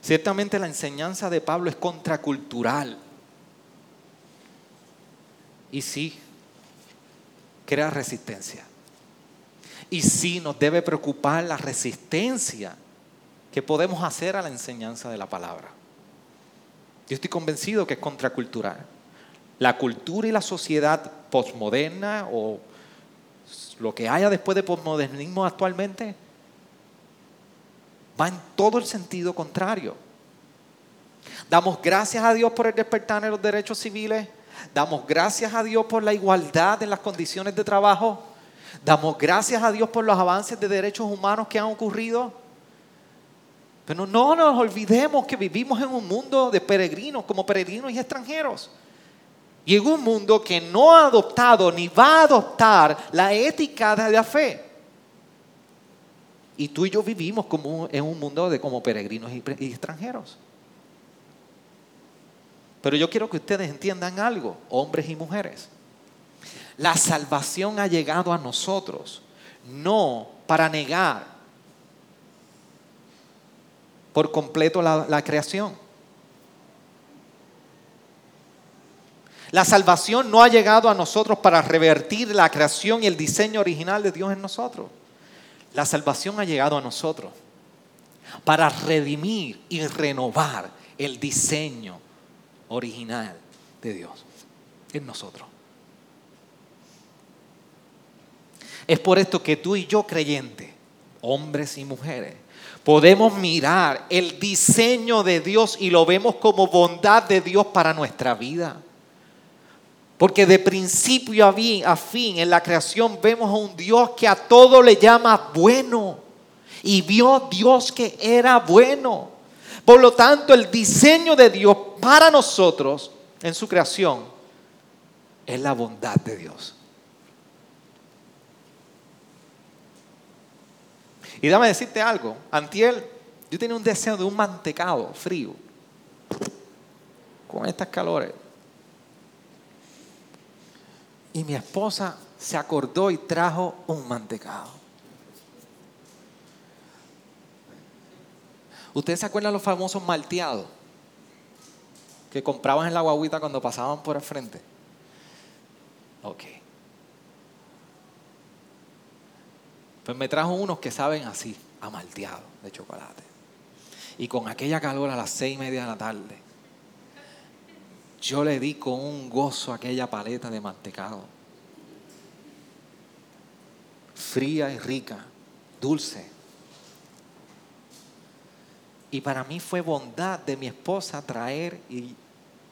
Ciertamente la enseñanza de Pablo es contracultural. Y sí, crea resistencia. Y sí nos debe preocupar la resistencia que podemos hacer a la enseñanza de la palabra. Yo estoy convencido que es contracultural. La cultura y la sociedad postmoderna o lo que haya después de postmodernismo actualmente va en todo el sentido contrario. Damos gracias a Dios por el despertar en los derechos civiles. Damos gracias a Dios por la igualdad en las condiciones de trabajo. Damos gracias a Dios por los avances de derechos humanos que han ocurrido. Pero no nos olvidemos que vivimos en un mundo de peregrinos, como peregrinos y extranjeros. Y en un mundo que no ha adoptado ni va a adoptar la ética de la fe. Y tú y yo vivimos como en un mundo de como peregrinos y, extranjeros. Pero yo quiero que ustedes entiendan algo, hombres y mujeres. La salvación ha llegado a nosotros, no para negar por completo la, creación. La salvación no ha llegado a nosotros para revertir la creación y el diseño original de Dios en nosotros. La salvación ha llegado a nosotros para redimir y renovar el diseño original de Dios en nosotros. Es por esto que tú y yo creyentes, hombres y mujeres, podemos mirar el diseño de Dios y lo vemos como bondad de Dios para nuestra vida. Porque de principio a fin en la creación vemos a un Dios que a todo le llama bueno. Y vio Dios que era bueno. Por lo tanto, el diseño de Dios para nosotros en su creación es la bondad de Dios. Y dame decirte algo, Antiel, yo tenía un deseo de un mantecado frío con estas calores. Y mi esposa se acordó y trajo un mantecado. ¿Ustedes se acuerdan los famosos malteados? Que compraban en la guaguita cuando pasaban por el frente. Ok. Pues me trajo unos que saben así, a malteado de chocolate. Y con aquella calor a las seis y media de la tarde, yo le di con un gozo aquella paleta de mantecado. Fría y rica, dulce. Y para mí fue bondad de mi esposa traer y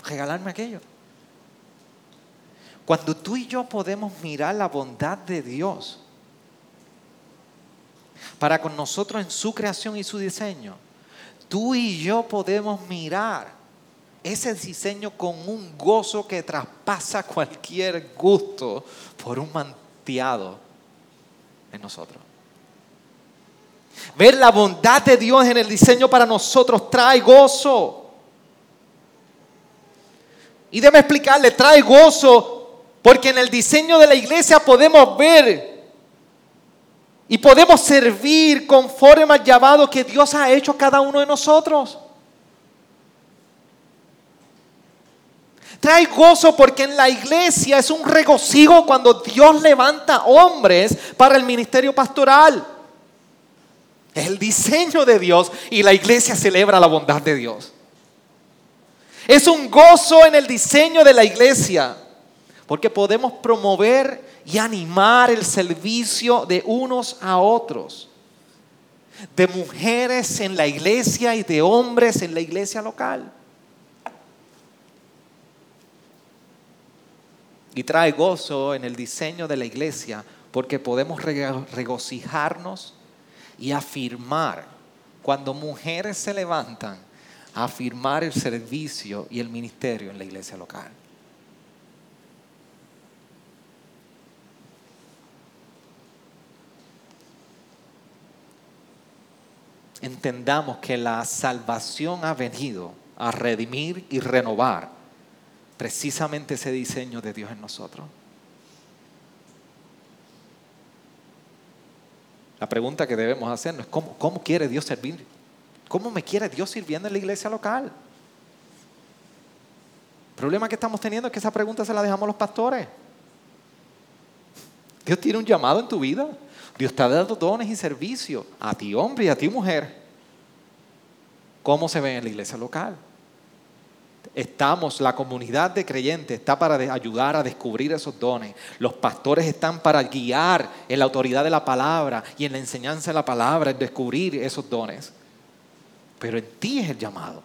regalarme aquello. Cuando tú y yo podemos mirar la bondad de Dios para con nosotros en su creación y su diseño, tú y yo podemos mirar ese diseño con un gozo que traspasa cualquier gusto por un manteado en nosotros. Ver la bondad de Dios en el diseño para nosotros trae gozo. Y déme explicarle, trae gozo porque en el diseño de la iglesia podemos ver y podemos servir conforme al llamado que Dios ha hecho a cada uno de nosotros. Trae gozo porque en la iglesia es un regocijo cuando Dios levanta hombres para el ministerio pastoral. Es el diseño de Dios y la iglesia celebra la bondad de Dios. Es un gozo en el diseño de la iglesia porque podemos promover y animar el servicio de unos a otros, de mujeres en la iglesia y de hombres en la iglesia local. Y trae gozo en el diseño de la iglesia porque podemos regocijarnos y afirmar cuando mujeres se levantan afirmar el servicio y el ministerio en la iglesia local. Entendamos que la salvación ha venido a redimir y renovar precisamente ese diseño de Dios en nosotros. La pregunta que debemos hacernos es, ¿cómo, cómo quiere Dios servir? ¿Cómo me quiere Dios sirviendo en la iglesia local? El problema que estamos teniendo es que esa pregunta se la dejamos a los pastores. Dios tiene un llamado en tu vida. Dios te ha dado dones y servicios a ti hombre y a ti mujer. ¿Cómo se ve en la iglesia local? Estamos, la comunidad de creyentes está para ayudar a descubrir esos dones. Los pastores están para guiar en la autoridad de la palabra y en la enseñanza de la palabra, en descubrir esos dones. Pero en ti es el llamado.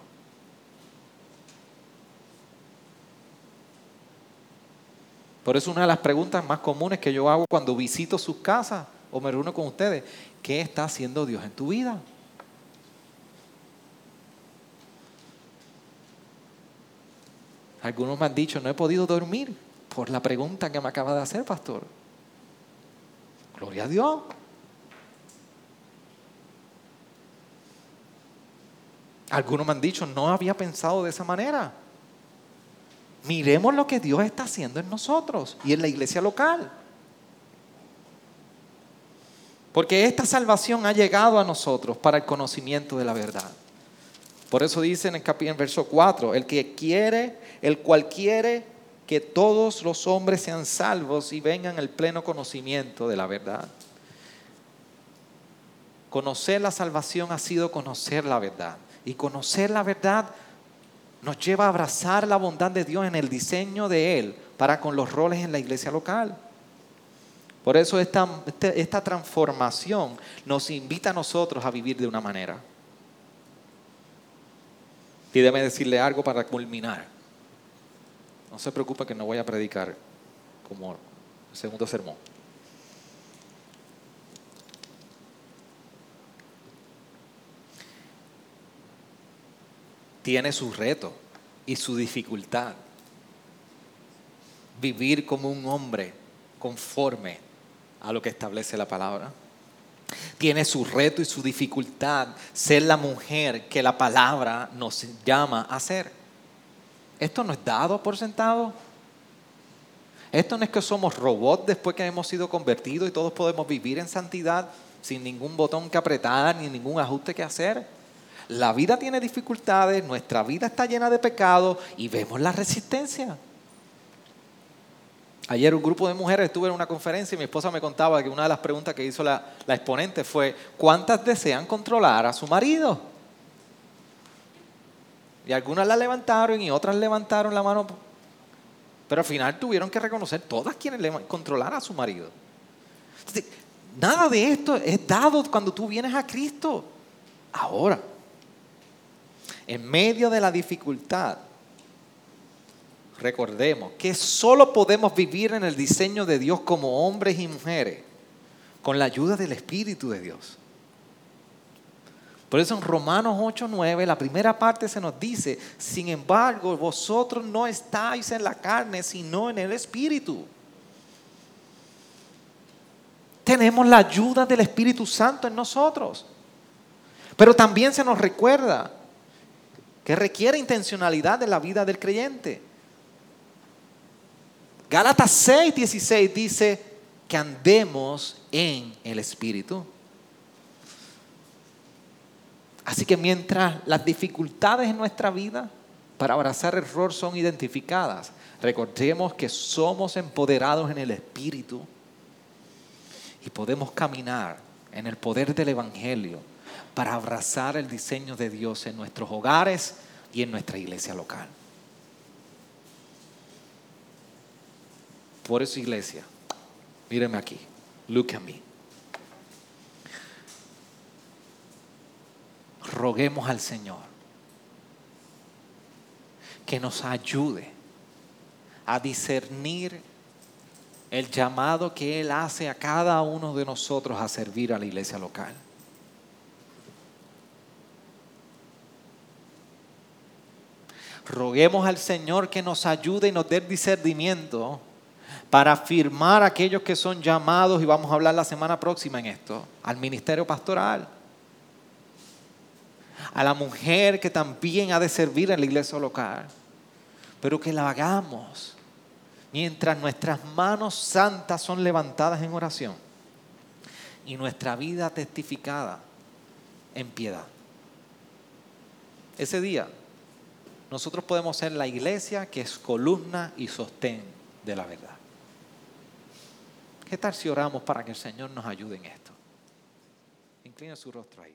Por eso una de las preguntas más comunes que yo hago cuando visito sus casas o me reúno con ustedes, ¿qué está haciendo Dios en tu vida? Algunos me han dicho, no he podido dormir por la pregunta que me acaba de hacer, pastor. Gloria a Dios. Algunos me han dicho, no había pensado de esa manera. Miremos lo que Dios está haciendo en nosotros y en la iglesia local. Porque esta salvación ha llegado a nosotros para el conocimiento de la verdad. Por eso dice en el capítulo verso 4, el que quiere, el cual quiere que todos los hombres sean salvos y vengan al pleno conocimiento de la verdad. Conocer la salvación ha sido conocer la verdad. Y conocer la verdad nos lleva a abrazar la bondad de Dios en el diseño de Él para con los roles en la iglesia local. Por eso esta, esta transformación nos invita a nosotros a vivir de una manera. Y decirle algo para culminar. No se preocupe que no voy a predicar como el segundo sermón. Tiene su reto y su dificultad. Vivir como un hombre conforme a lo que establece la palabra tiene su reto y su dificultad ser la mujer que la palabra nos llama a ser. Esto no es dado por sentado. Esto no es que somos robots después que hemos sido convertidos y todos podemos vivir en santidad sin ningún botón que apretar ni ningún ajuste que hacer. La vida tiene dificultades, nuestra vida está llena de pecado y vemos la resistencia. Ayer un grupo de mujeres estuve en una conferencia y mi esposa me contaba que una de las preguntas que hizo la, exponente fue, ¿cuántas desean controlar a su marido? Y algunas la levantaron y otras levantaron la mano, pero al final tuvieron que reconocer todas quienes le controlar a su marido. nada de esto es dado cuando tú vienes a Cristo. Ahora, en medio de la dificultad, recordemos que solo podemos vivir en el diseño de Dios como hombres y mujeres con la ayuda del Espíritu de Dios. Por eso en Romanos 8:9, la primera parte se nos dice, sin embargo, vosotros no estáis en la carne, sino en el Espíritu. Tenemos la ayuda del Espíritu Santo en nosotros. Pero también se nos recuerda que requiere intencionalidad de la vida del creyente. Gálatas 6, 16 dice que andemos en el Espíritu. Así que mientras las dificultades en nuestra vida para abrazar error son identificadas, recordemos que somos empoderados en el Espíritu y podemos caminar en el poder del Evangelio para abrazar el diseño de Dios en nuestros hogares y en nuestra iglesia local. Por eso, iglesia, míreme aquí. Look at me. Roguemos al Señor que nos ayude a discernir el llamado que Él hace a cada uno de nosotros a servir a la iglesia local. Roguemos al Señor que nos ayude y nos dé discernimiento para afirmar a aquellos que son llamados, y vamos a hablar la semana próxima en esto, al ministerio pastoral. A la mujer que también ha de servir en la iglesia local, pero que la hagamos mientras nuestras manos santas son levantadas en oración y nuestra vida testificada en piedad. Ese día nosotros podemos ser la iglesia que es columna y sostén de la verdad. ¿Qué tal si oramos para que el Señor nos ayude en esto? Inclina su rostro ahí.